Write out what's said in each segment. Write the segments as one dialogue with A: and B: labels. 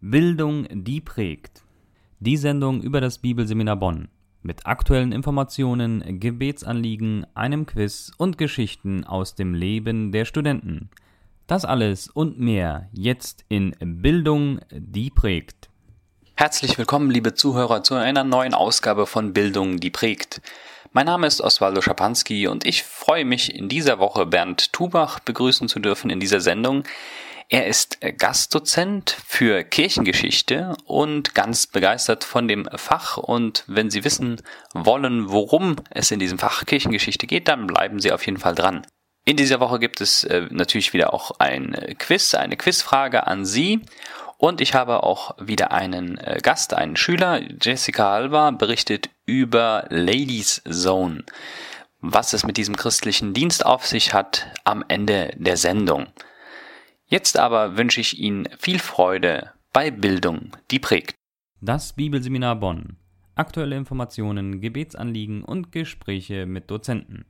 A: Bildung, die prägt. Die Sendung über das Bibelseminar Bonn. Mit aktuellen Informationen, Gebetsanliegen, einem Quiz und Geschichten aus dem Leben der Studenten. Das alles und mehr jetzt in Bildung, die prägt.
B: Herzlich willkommen, liebe Zuhörer, zu einer neuen Ausgabe von Bildung, die prägt. Mein Name ist Oswaldo Schapanski und ich freue mich, in dieser Woche Bernd Tubach begrüßen zu dürfen in dieser Sendung. Er ist Gastdozent für Kirchengeschichte und ganz begeistert von dem Fach. Und wenn Sie wissen wollen, worum es in diesem Fach Kirchengeschichte geht, dann bleiben Sie auf jeden Fall dran. In dieser Woche gibt es äh, natürlich wieder auch ein Quiz, eine Quizfrage an Sie. Und ich habe auch wieder einen äh, Gast, einen Schüler. Jessica Alba berichtet über Ladies Zone. Was es mit diesem christlichen Dienst auf sich hat am Ende der Sendung. Jetzt aber wünsche ich Ihnen viel Freude bei Bildung, die prägt.
A: Das Bibelseminar Bonn. Aktuelle Informationen, Gebetsanliegen und Gespräche mit Dozenten.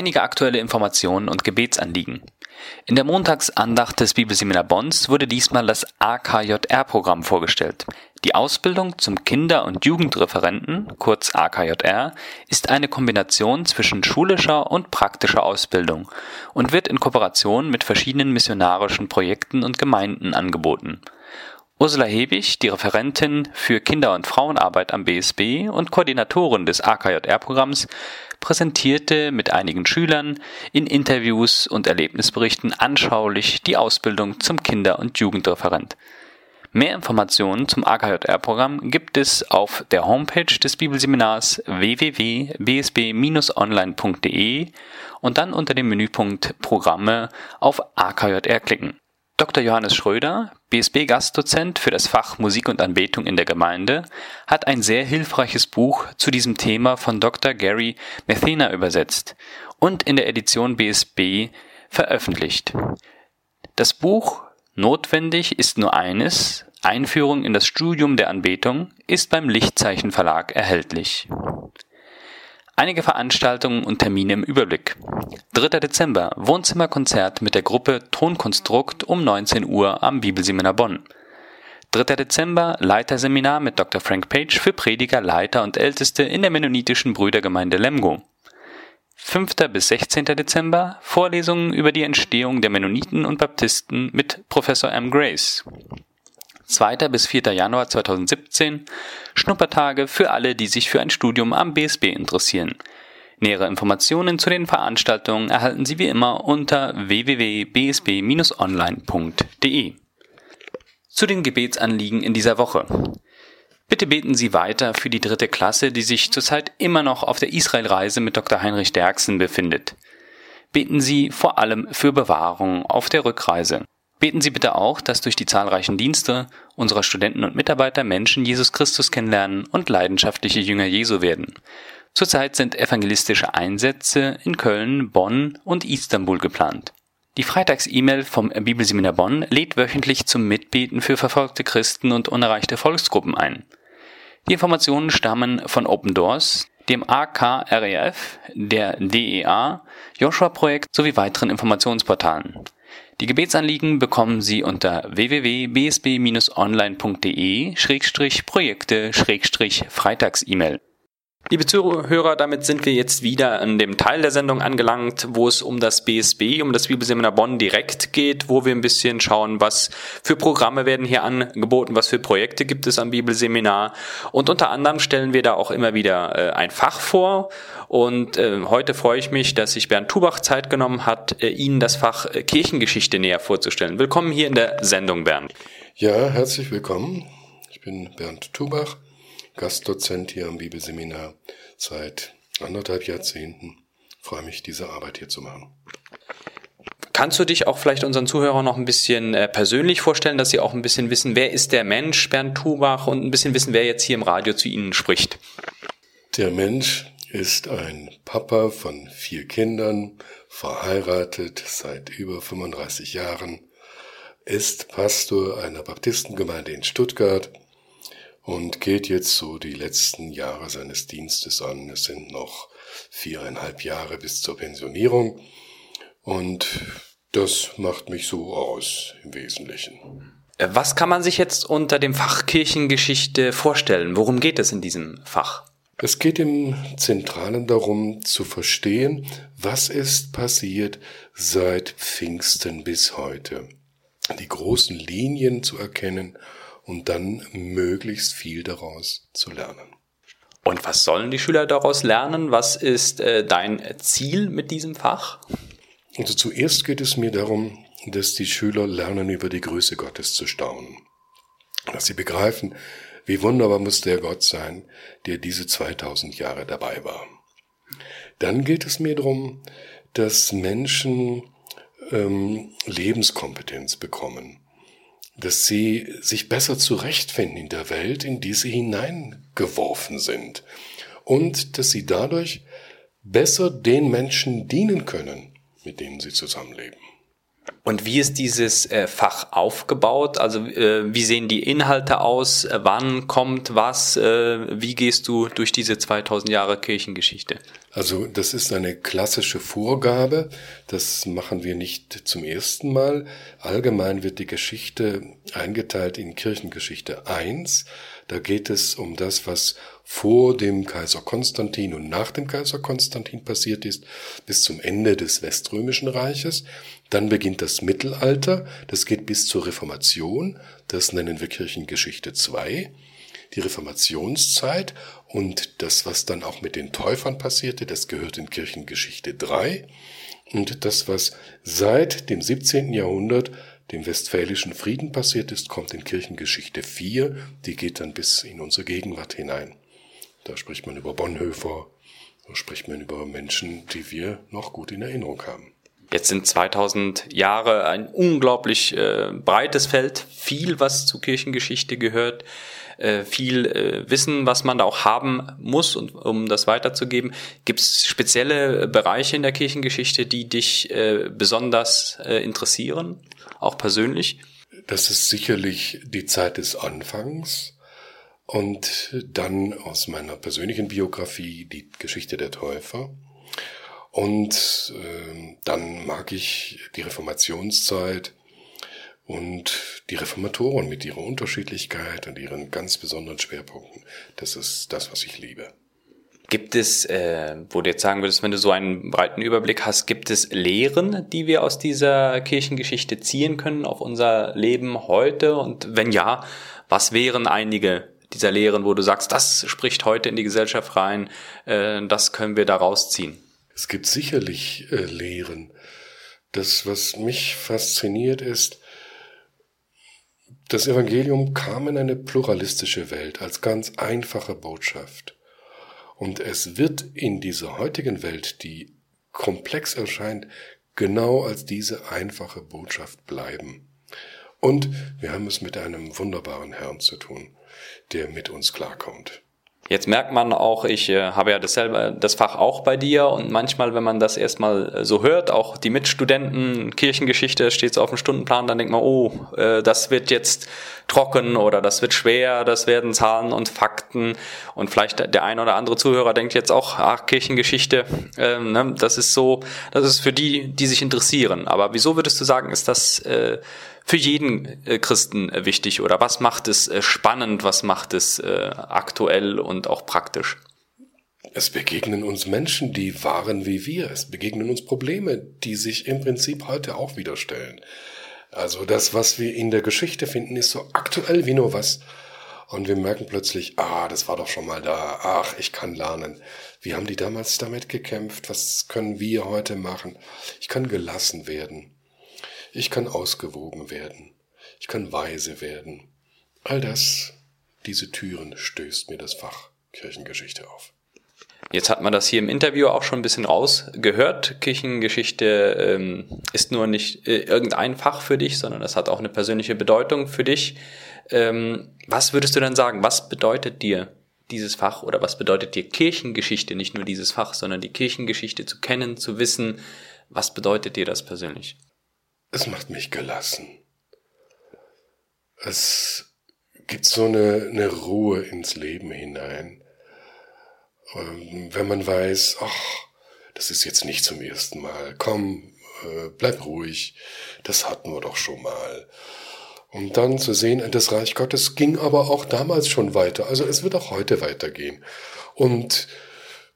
B: Einige aktuelle Informationen und Gebetsanliegen. In der Montagsandacht des Bibelseminar Bonns wurde diesmal das AKJR-Programm vorgestellt. Die Ausbildung zum Kinder- und Jugendreferenten, kurz AKJR, ist eine Kombination zwischen schulischer und praktischer Ausbildung und wird in Kooperation mit verschiedenen missionarischen Projekten und Gemeinden angeboten. Ursula Hebig, die Referentin für Kinder- und Frauenarbeit am BSB und Koordinatorin des AKJR-Programms, präsentierte mit einigen Schülern in Interviews und Erlebnisberichten anschaulich die Ausbildung zum Kinder- und Jugendreferent. Mehr Informationen zum AKJR-Programm gibt es auf der Homepage des Bibelseminars www.bsb-online.de und dann unter dem Menüpunkt Programme auf AKJR klicken. Dr. Johannes Schröder, BSB-Gastdozent für das Fach Musik und Anbetung in der Gemeinde, hat ein sehr hilfreiches Buch zu diesem Thema von Dr. Gary Methena übersetzt und in der Edition BSB veröffentlicht. Das Buch Notwendig ist nur eines, Einführung in das Studium der Anbetung, ist beim Lichtzeichen Verlag erhältlich. Einige Veranstaltungen und Termine im Überblick. 3. Dezember Wohnzimmerkonzert mit der Gruppe Tonkonstrukt um 19 Uhr am Bibelseminar Bonn. 3. Dezember Leiterseminar mit Dr. Frank Page für Prediger, Leiter und Älteste in der mennonitischen Brüdergemeinde Lemgo. 5. bis 16. Dezember Vorlesungen über die Entstehung der Mennoniten und Baptisten mit Professor M. Grace. 2. bis 4. Januar 2017 Schnuppertage für alle, die sich für ein Studium am BSB interessieren. Nähere Informationen zu den Veranstaltungen erhalten Sie wie immer unter www.bsb-online.de. Zu den Gebetsanliegen in dieser Woche. Bitte beten Sie weiter für die dritte Klasse, die sich zurzeit immer noch auf der Israelreise mit Dr. Heinrich Derksen befindet. Beten Sie vor allem für Bewahrung auf der Rückreise. Beten Sie bitte auch, dass durch die zahlreichen Dienste unserer Studenten und Mitarbeiter Menschen Jesus Christus kennenlernen und leidenschaftliche Jünger Jesu werden. Zurzeit sind evangelistische Einsätze in Köln, Bonn und Istanbul geplant. Die Freitags-E-Mail vom Bibelseminar Bonn lädt wöchentlich zum Mitbeten für verfolgte Christen und unerreichte Volksgruppen ein. Die Informationen stammen von Open Doors, dem AKREF, der DEA, Joshua-Projekt sowie weiteren Informationsportalen. Die Gebetsanliegen bekommen Sie unter www.bsb-online.de-projekte-freitags-E-Mail. Liebe Zuhörer, damit sind wir jetzt wieder an dem Teil der Sendung angelangt, wo es um das BSB, um das Bibelseminar Bonn direkt geht, wo wir ein bisschen schauen, was für Programme werden hier angeboten, was für Projekte gibt es am Bibelseminar. Und unter anderem stellen wir da auch immer wieder äh, ein Fach vor. Und äh, heute freue ich mich, dass sich Bernd Tubach Zeit genommen hat, äh, Ihnen das Fach äh, Kirchengeschichte näher vorzustellen. Willkommen hier in der Sendung, Bernd.
C: Ja, herzlich willkommen. Ich bin Bernd Tubach Gastdozent hier am Bibelseminar seit anderthalb Jahrzehnten. Ich freue mich, diese Arbeit hier zu machen.
B: Kannst du dich auch vielleicht unseren Zuhörern noch ein bisschen äh, persönlich vorstellen, dass sie auch ein bisschen wissen, wer ist der Mensch, Bernd Tubach, und ein bisschen wissen, wer jetzt hier im Radio zu Ihnen spricht?
C: Der Mensch ist ein Papa von vier Kindern, verheiratet seit über 35 Jahren, ist Pastor einer Baptistengemeinde in Stuttgart und geht jetzt so die letzten Jahre seines Dienstes an. Es sind noch viereinhalb Jahre bis zur Pensionierung und das macht mich so aus im Wesentlichen.
B: Äh, was kann man sich jetzt unter dem Fach Kirchengeschichte vorstellen? Worum geht es in diesem Fach?
C: Es geht im Zentralen darum zu verstehen, was ist passiert seit Pfingsten bis heute. Die großen Linien zu erkennen und dann möglichst viel daraus zu lernen.
B: Und was sollen die Schüler daraus lernen? Was ist äh, dein Ziel mit diesem Fach?
C: Also zuerst geht es mir darum, dass die Schüler lernen, über die Größe Gottes zu staunen. Dass sie begreifen, wie wunderbar muss der Gott sein, der diese 2000 Jahre dabei war. Dann geht es mir darum, dass Menschen ähm, Lebenskompetenz bekommen, dass sie sich besser zurechtfinden in der Welt, in die sie hineingeworfen sind und dass sie dadurch besser den Menschen dienen können, mit denen sie zusammenleben.
B: Und wie ist dieses äh, Fach aufgebaut? Also äh, wie sehen die Inhalte aus? Wann kommt was? Äh, wie gehst du durch diese 2000 Jahre Kirchengeschichte?
C: Also das ist eine klassische Vorgabe. Das machen wir nicht zum ersten Mal. Allgemein wird die Geschichte eingeteilt in Kirchengeschichte 1. Da geht es um das, was vor dem Kaiser Konstantin und nach dem Kaiser Konstantin passiert ist, bis zum Ende des Weströmischen Reiches. Dann beginnt das Mittelalter, das geht bis zur Reformation, das nennen wir Kirchengeschichte 2. Die Reformationszeit und das, was dann auch mit den Täufern passierte, das gehört in Kirchengeschichte 3. Und das, was seit dem 17. Jahrhundert dem Westfälischen Frieden passiert ist, kommt in Kirchengeschichte 4, die geht dann bis in unsere Gegenwart hinein. Da spricht man über Bonhoeffer, da spricht man über Menschen, die wir noch gut in Erinnerung haben.
B: Jetzt sind 2000 Jahre ein unglaublich äh, breites Feld, viel, was zur Kirchengeschichte gehört, äh, viel äh, Wissen, was man da auch haben muss, und, um das weiterzugeben. Gibt es spezielle Bereiche in der Kirchengeschichte, die dich äh, besonders äh, interessieren? auch persönlich?
C: Das ist sicherlich die Zeit des Anfangs und dann aus meiner persönlichen Biografie die Geschichte der Täufer. Und äh, dann mag ich die Reformationszeit und die Reformatoren mit ihrer Unterschiedlichkeit und ihren ganz besonderen Schwerpunkten. Das ist das, was ich liebe.
B: Gibt es, äh, wo du jetzt sagen würdest, wenn du so einen breiten Überblick hast, gibt es Lehren, die wir aus dieser Kirchengeschichte ziehen können auf unser Leben heute? Und wenn ja, was wären einige dieser Lehren, wo du sagst, das spricht heute in die Gesellschaft rein, äh, das können wir daraus ziehen?
C: Es gibt sicherlich äh, Lehren. Das, was mich fasziniert, ist, das Evangelium kam in eine pluralistische Welt als ganz einfache Botschaft. Und es wird in dieser heutigen Welt, die komplex erscheint, genau als diese einfache Botschaft bleiben. Und wir haben es mit einem wunderbaren Herrn zu tun, der mit uns klarkommt.
B: Jetzt merkt man auch, ich äh, habe ja dasselbe, das Fach auch bei dir und manchmal, wenn man das erstmal äh, so hört, auch die Mitstudenten, Kirchengeschichte steht so auf dem Stundenplan, dann denkt man, oh, äh, das wird jetzt trocken oder das wird schwer, das werden Zahlen und Fakten und vielleicht der ein oder andere Zuhörer denkt jetzt auch, ach, Kirchengeschichte, äh, ne, das ist so, das ist für die, die sich interessieren. Aber wieso würdest du sagen, ist das für jeden äh, Christen äh, wichtig oder was macht es äh, spannend, was macht es aktuell und auch praktisch?
C: Es begegnen uns Menschen, die waren wie wir. Es begegnen uns Probleme, die sich im Prinzip heute auch wieder stellen. Also das, was wir in der Geschichte finden, ist so aktuell wie nur was. Und wir merken plötzlich, ah, das war doch schon mal da. Ach, ich kann lernen. Wie haben die damals damit gekämpft? Was können wir heute machen? Ich kann gelassen werden. Ich kann ausgewogen werden. Ich kann weise werden. All das, diese Türen stößt mir das Fach Kirchengeschichte auf.
B: Jetzt hat man das hier im Interview auch schon ein bisschen rausgehört. Kirchengeschichte ähm, ist nur nicht äh, irgendein Fach für dich, sondern es hat auch eine persönliche Bedeutung für dich. Ähm, was würdest du dann sagen? Was bedeutet dir dieses Fach oder was bedeutet dir Kirchengeschichte? Nicht nur dieses Fach, sondern die Kirchengeschichte zu kennen, zu wissen. Was bedeutet dir das persönlich?
C: Es macht mich gelassen. Es gibt so eine, eine Ruhe ins Leben hinein. Und wenn man weiß, ach, das ist jetzt nicht zum ersten Mal, komm, äh, bleib ruhig, das hatten wir doch schon mal. Um dann zu sehen, das Reich Gottes ging aber auch damals schon weiter. Also es wird auch heute weitergehen. Und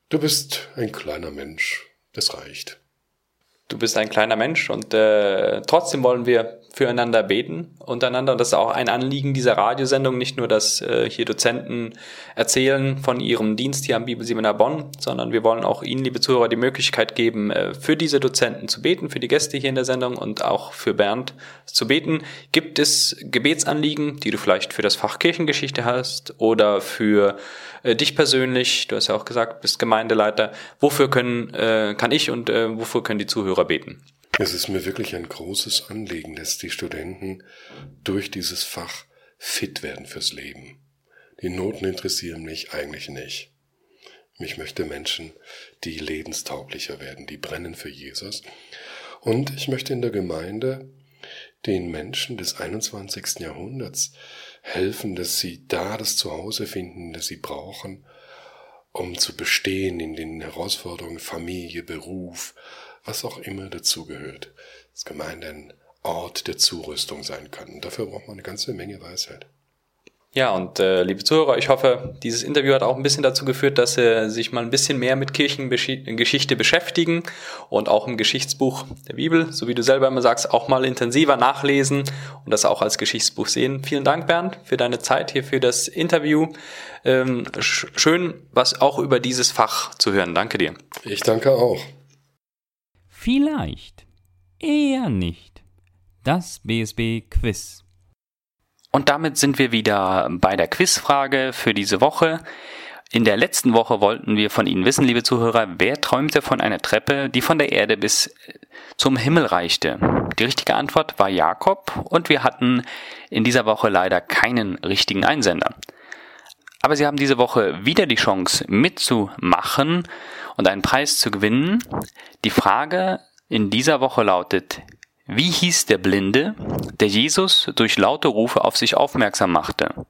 C: du bist ein kleiner Mensch. Das reicht.
B: Du bist ein kleiner Mensch und äh, trotzdem wollen wir füreinander beten untereinander. Das ist auch ein Anliegen dieser Radiosendung, nicht nur, dass äh, hier Dozenten erzählen von ihrem Dienst hier am Bibelseminar Bonn, sondern wir wollen auch Ihnen, liebe Zuhörer, die Möglichkeit geben, äh, für diese Dozenten zu beten, für die Gäste hier in der Sendung und auch für Bernd zu beten. Gibt es Gebetsanliegen, die du vielleicht für das Fach Kirchengeschichte hast oder für äh, dich persönlich? Du hast ja auch gesagt, bist Gemeindeleiter. Wofür können, äh, kann ich und äh, wofür können die Zuhörer beten?
C: Es ist mir wirklich ein großes Anliegen, dass die Studenten durch dieses Fach fit werden fürs Leben. Die Noten interessieren mich eigentlich nicht. Mich möchte Menschen, die lebenstauglicher werden, die brennen für Jesus. Und ich möchte in der Gemeinde den Menschen des 21. Jahrhunderts helfen, dass sie da das Zuhause finden, das sie brauchen, um zu bestehen in den Herausforderungen Familie, Beruf, was auch immer dazugehört. Das Gemeinde ein Ort der Zurüstung sein kann. Und dafür braucht man eine ganze Menge Weisheit.
B: Ja, und äh, liebe Zuhörer, ich hoffe, dieses Interview hat auch ein bisschen dazu geführt, dass Sie sich mal ein bisschen mehr mit Kirchengeschichte beschäftigen und auch im Geschichtsbuch der Bibel, so wie du selber immer sagst, auch mal intensiver nachlesen und das auch als Geschichtsbuch sehen. Vielen Dank, Bernd, für deine Zeit hier für das Interview. Ähm, schön, was auch über dieses Fach zu hören. Danke dir.
C: Ich danke auch.
A: Vielleicht, eher nicht. Das BSB Quiz.
B: Und damit sind wir wieder bei der Quizfrage für diese Woche. In der letzten Woche wollten wir von Ihnen wissen, liebe Zuhörer, wer träumte von einer Treppe, die von der Erde bis zum Himmel reichte? Die richtige Antwort war Jakob und wir hatten in dieser Woche leider keinen richtigen Einsender. Aber Sie haben diese Woche wieder die Chance mitzumachen und einen Preis zu gewinnen. Die Frage in dieser Woche lautet, wie hieß der Blinde, der Jesus durch laute Rufe auf sich aufmerksam machte?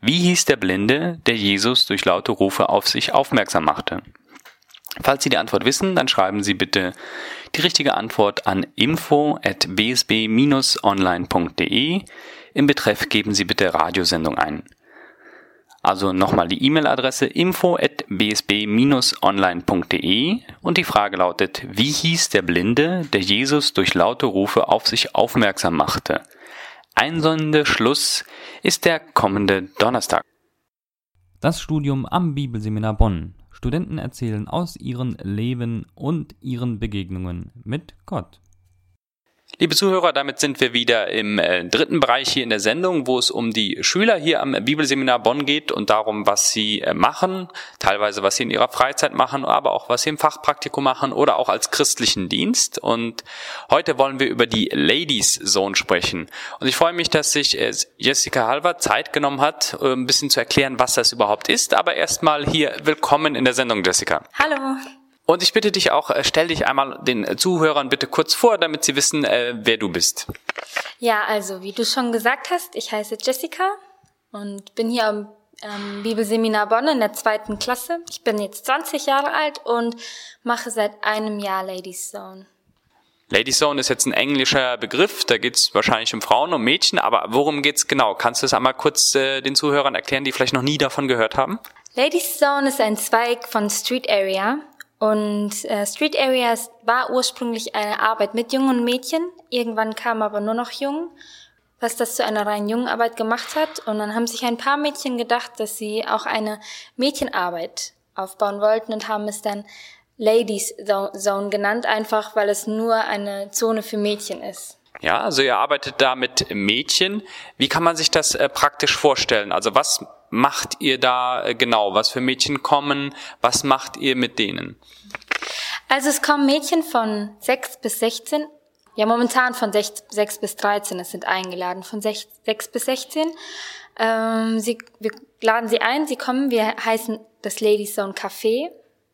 B: Wie hieß der Blinde, der Jesus durch laute Rufe auf sich aufmerksam machte? Falls Sie die Antwort wissen, dann schreiben Sie bitte die richtige Antwort an info@bsb-online.de. Im Betreff geben Sie bitte Radiosendung ein. Also nochmal die E-Mail-Adresse info@bsb-online.de und die Frage lautet: Wie hieß der Blinde, der Jesus durch laute Rufe auf sich aufmerksam machte? Einsendeschluss ist der kommende Donnerstag.
A: Das Studium am Bibelseminar Bonn. Studenten erzählen aus ihrem Leben und ihren Begegnungen mit Gott.
B: Liebe Zuhörer, damit sind wir wieder im äh, dritten Bereich hier in der Sendung, wo es um die Schüler hier am Bibelseminar Bonn geht und darum, was sie äh, machen, teilweise was sie in ihrer Freizeit machen, aber auch was sie im Fachpraktikum machen oder auch als christlichen Dienst. Und heute wollen wir über die Ladies Zone sprechen. Und ich freue mich, dass sich äh, Jessica Halver Zeit genommen hat, ein bisschen zu erklären, was das überhaupt ist. Aber erstmal hier willkommen in der Sendung, Jessica.
D: Hallo.
B: Und ich bitte dich auch, äh, stell dich einmal den Zuhörern bitte kurz vor, damit sie wissen, äh, wer du bist.
D: Ja, also wie du schon gesagt hast, ich heiße Jessica und bin hier am ähm, Bibelseminar Bonn in der zweiten Klasse. Ich bin jetzt 20 Jahre alt und mache seit einem Jahr Ladies Zone.
B: Ladies Zone ist jetzt ein englischer Begriff, da geht es wahrscheinlich um Frauen, um Mädchen, aber worum geht's genau? Kannst du es einmal kurz äh, den Zuhörern erklären, die vielleicht noch nie davon gehört haben?
D: Ladies Zone ist ein Zweig von Street Area. Und äh, Street Areas war ursprünglich eine Arbeit mit jungen Mädchen. Irgendwann kam aber nur noch Jungen, was das zu einer rein Jungenarbeit gemacht hat. Und dann haben sich ein paar Mädchen gedacht, dass sie auch eine Mädchenarbeit aufbauen wollten und haben es dann Ladies Zone genannt, einfach weil es nur eine Zone für Mädchen ist.
B: Ja, also ihr arbeitet da mit Mädchen. Wie kann man sich das äh, praktisch vorstellen? Also was macht ihr da äh, genau? Was für Mädchen kommen? Was macht ihr mit denen?
D: Also es kommen Mädchen von 6 bis 16. Ja, momentan von 6, 6 bis 13. Es sind eingeladen von 6, 6 bis 16. Ähm, sie, wir laden sie ein. Sie kommen. Wir heißen das Ladies Zone Café.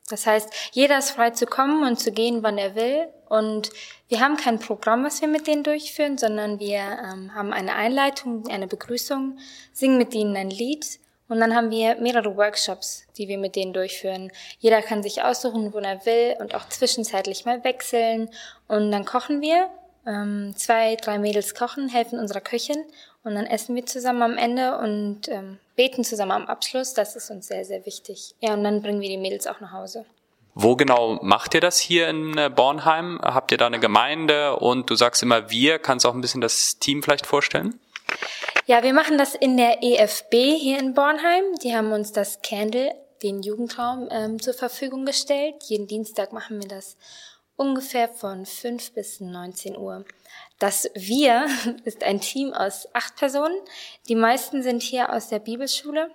D: Das heißt, jeder ist frei zu kommen und zu gehen, wann er will. Und wir haben kein Programm, was wir mit denen durchführen, sondern wir ähm, haben eine Einleitung, eine Begrüßung, singen mit ihnen ein Lied und dann haben wir mehrere Workshops, die wir mit denen durchführen. Jeder kann sich aussuchen, wo er will und auch zwischenzeitlich mal wechseln. Und dann kochen wir. Ähm, zwei, drei Mädels kochen, helfen unserer Köchin Und dann essen wir zusammen am Ende und ähm, beten zusammen am Abschluss. Das ist uns sehr, sehr wichtig. Ja, und dann bringen wir die Mädels auch nach Hause.
B: Wo genau macht ihr das hier in äh, Bornheim? Habt ihr da eine Gemeinde und du sagst immer wir? Kannst du auch ein bisschen das Team vielleicht vorstellen?
D: Ja, wir machen das in der EFB hier in Bornheim. Die haben uns das Candle, den Jugendraum, ähm, zur Verfügung gestellt. Jeden Dienstag machen wir das ungefähr von 5 bis 19 Uhr. Das Wir ist ein Team aus acht Personen. Die meisten sind hier aus der Bibelschule.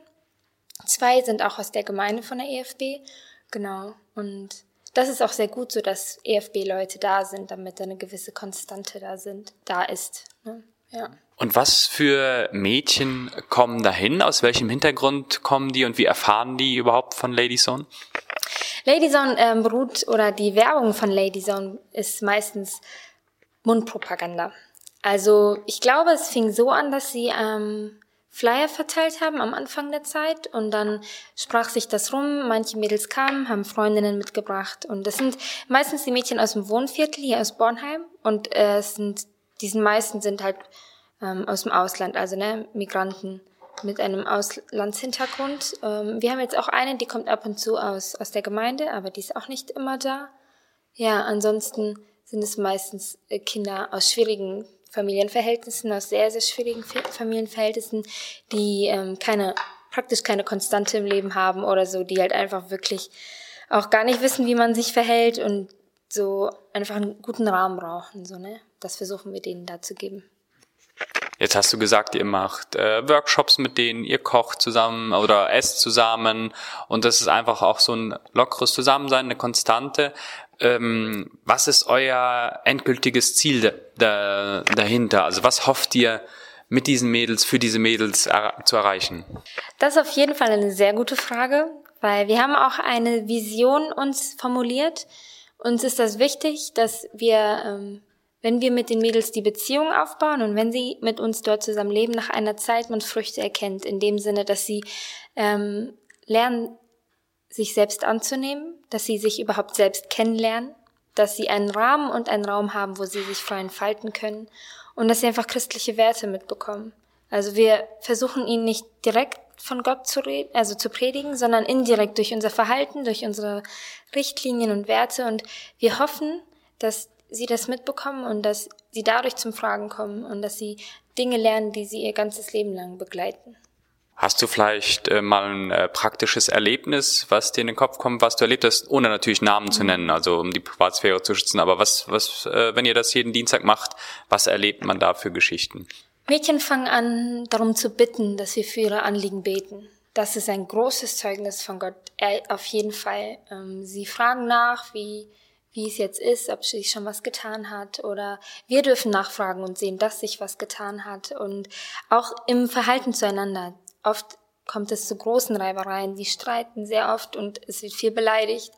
D: Zwei sind auch aus der Gemeinde von der EFB. Genau. Und das ist auch sehr gut so, dass EFB-Leute da sind, damit eine gewisse Konstante da sind, da ist. Ne? Ja.
B: Und was für Mädchen kommen dahin? Aus welchem Hintergrund kommen die und wie erfahren die überhaupt von Lady Zone?
D: Lady Zone ähm, beruht oder die Werbung von Lady Zone ist meistens Mundpropaganda. Also ich glaube, es fing so an, dass sie ähm, Flyer verteilt haben am Anfang der Zeit und dann sprach sich das rum. Manche Mädels kamen, haben Freundinnen mitgebracht und das sind meistens die Mädchen aus dem Wohnviertel hier aus Bornheim und äh, es sind diesen meisten sind halt ähm, aus dem Ausland, also ne Migranten mit einem Auslandshintergrund. Ähm, wir haben jetzt auch eine, die kommt ab und zu aus aus der Gemeinde, aber die ist auch nicht immer da. Ja, ansonsten sind es meistens äh, Kinder aus schwierigen Familienverhältnissen, aus sehr, sehr schwierigen Familienverhältnissen, die ähm, keine, praktisch keine Konstante im Leben haben oder so, die halt einfach wirklich auch gar nicht wissen, wie man sich verhält und so einfach einen guten Rahmen brauchen, so, ne? Das versuchen wir denen da zu geben.
B: Jetzt hast du gesagt, ihr macht äh, Workshops mit denen, ihr kocht zusammen oder esst zusammen und das ist einfach auch so ein lockeres Zusammensein, eine Konstante ähm, was ist euer endgültiges Ziel da, dahinter? Also was hofft ihr mit diesen Mädels, für diese Mädels er zu erreichen?
D: Das ist auf jeden Fall eine sehr gute Frage, weil wir haben auch eine Vision uns formuliert. Uns ist das wichtig, dass wir, ähm, wenn wir mit den Mädels die Beziehung aufbauen und wenn sie mit uns dort zusammen leben, nach einer Zeit man Früchte erkennt, in dem Sinne, dass sie ähm, lernen, sich selbst anzunehmen, dass sie sich überhaupt selbst kennenlernen, dass sie einen Rahmen und einen Raum haben, wo sie sich frei entfalten können und dass sie einfach christliche Werte mitbekommen. Also wir versuchen ihnen nicht direkt von Gott zu reden, also zu predigen, sondern indirekt durch unser Verhalten, durch unsere Richtlinien und Werte und wir hoffen, dass sie das mitbekommen und dass sie dadurch zum Fragen kommen und dass sie Dinge lernen, die sie ihr ganzes Leben lang begleiten.
B: Hast du vielleicht äh, mal ein äh, praktisches Erlebnis, was dir in den Kopf kommt, was du erlebt hast, ohne natürlich Namen zu nennen, also um die Privatsphäre zu schützen, aber was, was, äh, wenn ihr das jeden Dienstag macht, was erlebt man da für Geschichten?
D: Mädchen fangen an, darum zu bitten, dass wir für ihre Anliegen beten. Das ist ein großes Zeugnis von Gott, auf jeden Fall. Ähm, sie fragen nach, wie, wie es jetzt ist, ob sich schon was getan hat oder wir dürfen nachfragen und sehen, dass sich was getan hat und auch im Verhalten zueinander. Oft kommt es zu großen Reibereien. Sie streiten sehr oft und es wird viel beleidigt.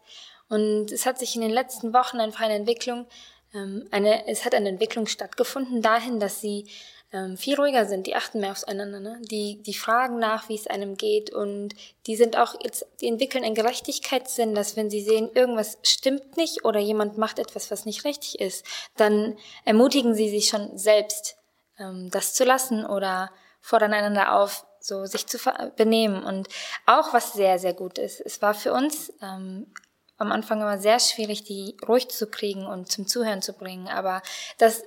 D: Und es hat sich in den letzten Wochen einfach eine Entwicklung, ähm, eine, es hat eine Entwicklung stattgefunden dahin, dass sie ähm, viel ruhiger sind, die achten mehr aufeinander, ne? die, die fragen nach, wie es einem geht und die sind auch jetzt, die entwickeln einen Gerechtigkeitssinn, dass wenn sie sehen, irgendwas stimmt nicht oder jemand macht etwas, was nicht richtig ist, dann ermutigen sie sich schon selbst, ähm, das zu lassen oder fordern einander auf, so sich zu benehmen. Und auch was sehr, sehr gut ist, es war für uns ähm, am Anfang immer sehr schwierig, die ruhig zu kriegen und zum Zuhören zu bringen. Aber das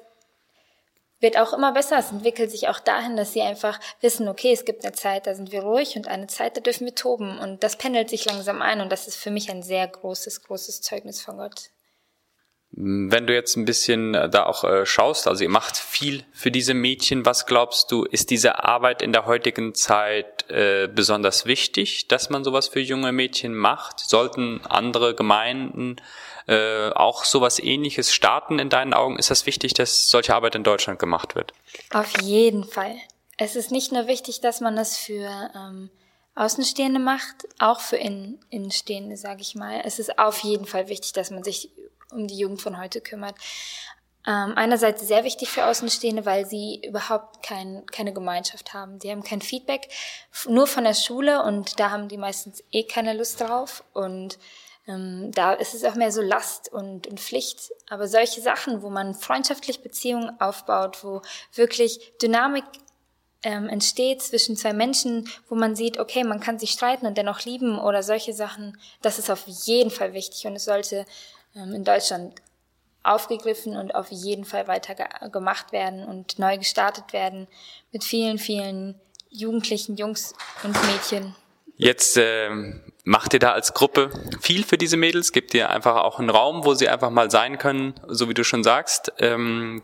D: wird auch immer besser. Es entwickelt sich auch dahin, dass sie einfach wissen, okay, es gibt eine Zeit, da sind wir ruhig und eine Zeit, da dürfen wir toben. Und das pendelt sich langsam ein und das ist für mich ein sehr großes, großes Zeugnis von Gott.
B: Wenn du jetzt ein bisschen äh, da auch äh, schaust, also ihr macht viel für diese Mädchen, was glaubst du, ist diese Arbeit in der heutigen Zeit äh, besonders wichtig, dass man sowas für junge Mädchen macht? Sollten andere Gemeinden äh, auch sowas ähnliches starten in deinen Augen? Ist das wichtig, dass solche Arbeit in Deutschland gemacht wird?
D: Auf jeden Fall. Es ist nicht nur wichtig, dass man das für ähm, Außenstehende macht, auch für Innen Innenstehende, sage ich mal. Es ist auf jeden Fall wichtig, dass man sich um die Jugend von heute kümmert. Ähm, einerseits sehr wichtig für Außenstehende, weil sie überhaupt kein, keine Gemeinschaft haben. Die haben kein Feedback, nur von der Schule und da haben die meistens eh keine Lust drauf und ähm, da ist es auch mehr so Last und, und Pflicht. Aber solche Sachen, wo man freundschaftlich Beziehungen aufbaut, wo wirklich Dynamik ähm, entsteht zwischen zwei Menschen, wo man sieht, okay, man kann sich streiten und dennoch lieben oder solche Sachen, das ist auf jeden Fall wichtig und es sollte in Deutschland aufgegriffen und auf jeden Fall weiter ge gemacht werden und neu gestartet werden mit vielen, vielen Jugendlichen, Jungs und Mädchen.
B: Jetzt äh, macht ihr da als Gruppe viel für diese Mädels? Gebt ihr einfach auch einen Raum, wo sie einfach mal sein können, so wie du schon sagst? Ähm,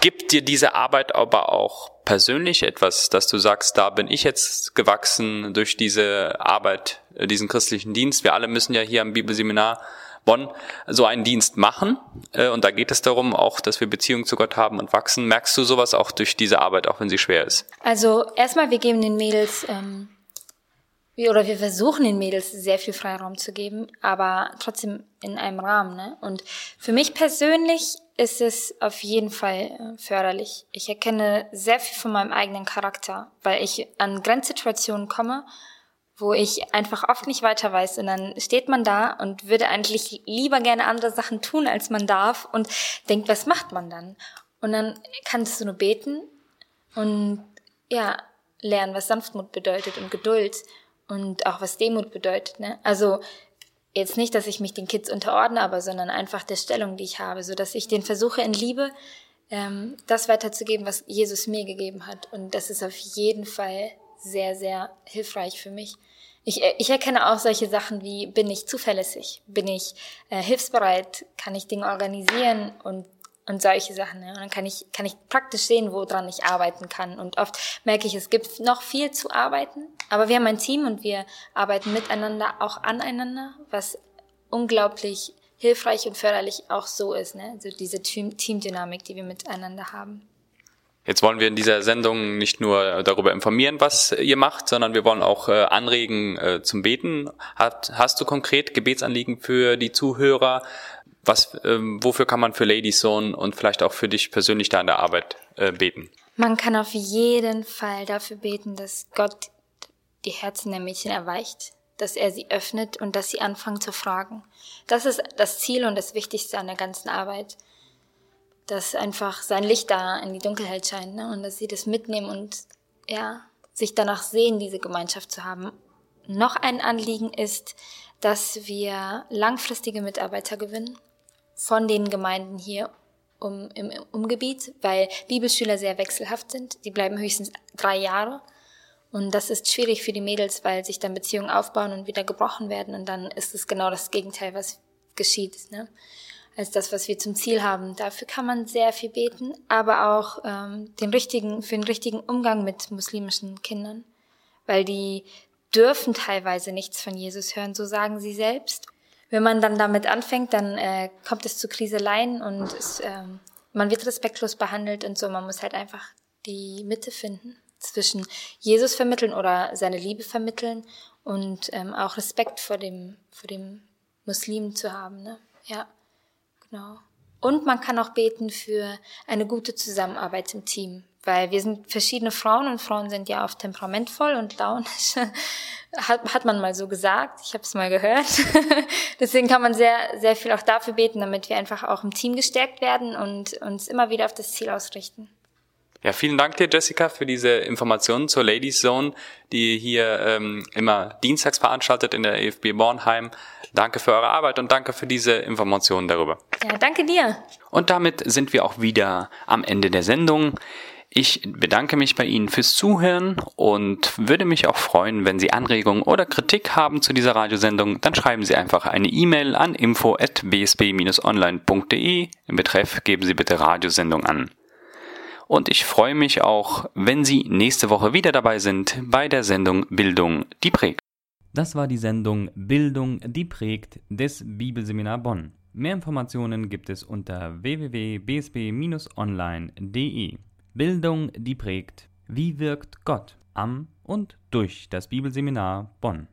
B: gibt dir diese Arbeit aber auch persönlich etwas, dass du sagst, da bin ich jetzt gewachsen durch diese Arbeit, äh, diesen christlichen Dienst? Wir alle müssen ja hier am Bibelseminar Bonn so einen Dienst machen. Äh, und da geht es darum auch, dass wir Beziehungen zu Gott haben und wachsen. Merkst du sowas auch durch diese Arbeit, auch wenn sie schwer ist?
D: Also erstmal, wir geben den Mädels, ähm, wir, oder wir versuchen den Mädels sehr viel Freiraum zu geben, aber trotzdem in einem Rahmen. Ne? Und für mich persönlich ist es auf jeden Fall äh, förderlich. Ich erkenne sehr viel von meinem eigenen Charakter, weil ich an Grenzsituationen komme wo ich einfach oft nicht weiter weiß. Und dann steht man da und würde eigentlich lieber gerne andere Sachen tun, als man darf und denkt, was macht man dann? Und dann kannst du nur beten und ja, lernen, was Sanftmut bedeutet und Geduld und auch was Demut bedeutet. Ne? Also jetzt nicht, dass ich mich den Kids unterordne, aber sondern einfach der Stellung, die ich habe, so dass ich den versuche in Liebe ähm, das weiterzugeben, was Jesus mir gegeben hat. Und das ist auf jeden Fall sehr, sehr hilfreich für mich. Ich, äh, ich erkenne auch solche Sachen wie, bin ich zuverlässig? Bin ich äh, hilfsbereit? Kann ich Dinge organisieren? Und, und solche Sachen. Ja. Und dann kann ich, kann ich praktisch sehen, woran ich arbeiten kann. Und oft merke ich, es gibt noch viel zu arbeiten. Aber wir haben ein Team und wir arbeiten miteinander, auch aneinander, was unglaublich hilfreich und förderlich auch so ist. Ne? Also diese Teamdynamik, die wir miteinander haben.
B: Jetzt wollen wir in dieser Sendung nicht nur darüber informieren, was ihr macht, sondern wir wollen auch äh, anregen äh, zum Beten. Hat, hast du konkret Gebetsanliegen für die Zuhörer? Was, ähm, wofür kann man für Ladies Zone und vielleicht auch für dich persönlich da in der Arbeit äh, beten?
D: Man kann auf jeden Fall dafür beten, dass Gott die Herzen der Mädchen erweicht, dass er sie öffnet und dass sie anfangen zu fragen. Das ist das Ziel und das Wichtigste an der ganzen Arbeit dass einfach sein Licht da in die Dunkelheit scheint ne? und dass sie das mitnehmen und ja, sich danach sehen, diese Gemeinschaft zu haben. Noch ein Anliegen ist, dass wir langfristige Mitarbeiter gewinnen von den Gemeinden hier um, im Umgebiet, weil Bibelschüler sehr wechselhaft sind. Die bleiben höchstens drei Jahre. Und das ist schwierig für die Mädels, weil sich dann Beziehungen aufbauen und wieder gebrochen werden. Und dann ist es genau das Gegenteil, was geschieht. Ne? Als das, was wir zum Ziel haben. Dafür kann man sehr viel beten, aber auch ähm, den richtigen, für den richtigen Umgang mit muslimischen Kindern, weil die dürfen teilweise nichts von Jesus hören, so sagen sie selbst. Wenn man dann damit anfängt, dann äh, kommt es zu Kriseleien und es, ähm, man wird respektlos behandelt und so. Man muss halt einfach die Mitte finden zwischen Jesus vermitteln oder seine Liebe vermitteln und ähm, auch Respekt vor dem, vor dem Muslim zu haben. Ne? Ja. Genau. Und man kann auch beten für eine gute Zusammenarbeit im Team, weil wir sind verschiedene Frauen und Frauen sind ja oft temperamentvoll und launisch. hat, hat man mal so gesagt, ich habe es mal gehört. Deswegen kann man sehr, sehr viel auch dafür beten, damit wir einfach auch im Team gestärkt werden und uns immer wieder auf das Ziel ausrichten.
B: Ja, vielen Dank dir, Jessica, für diese Informationen zur Ladies Zone, die hier ähm, immer dienstags veranstaltet in der EFB Bornheim. Danke für eure Arbeit und danke für diese Informationen darüber.
D: Ja, danke dir.
B: Und damit sind wir auch wieder am Ende der Sendung. Ich bedanke mich bei Ihnen fürs Zuhören und würde mich auch freuen, wenn Sie Anregungen oder Kritik haben zu dieser Radiosendung, dann schreiben Sie einfach eine E-Mail an info@bsb-online.de. Im Betreff geben Sie bitte Radiosendung an. Und ich freue mich auch, wenn Sie nächste Woche wieder dabei sind bei der Sendung Bildung, die prägt.
A: Das war die Sendung Bildung, die prägt des Bibelseminar Bonn. Mehr Informationen gibt es unter www.bsb-online.de. Bildung, die prägt. Wie wirkt Gott am und durch das Bibelseminar Bonn?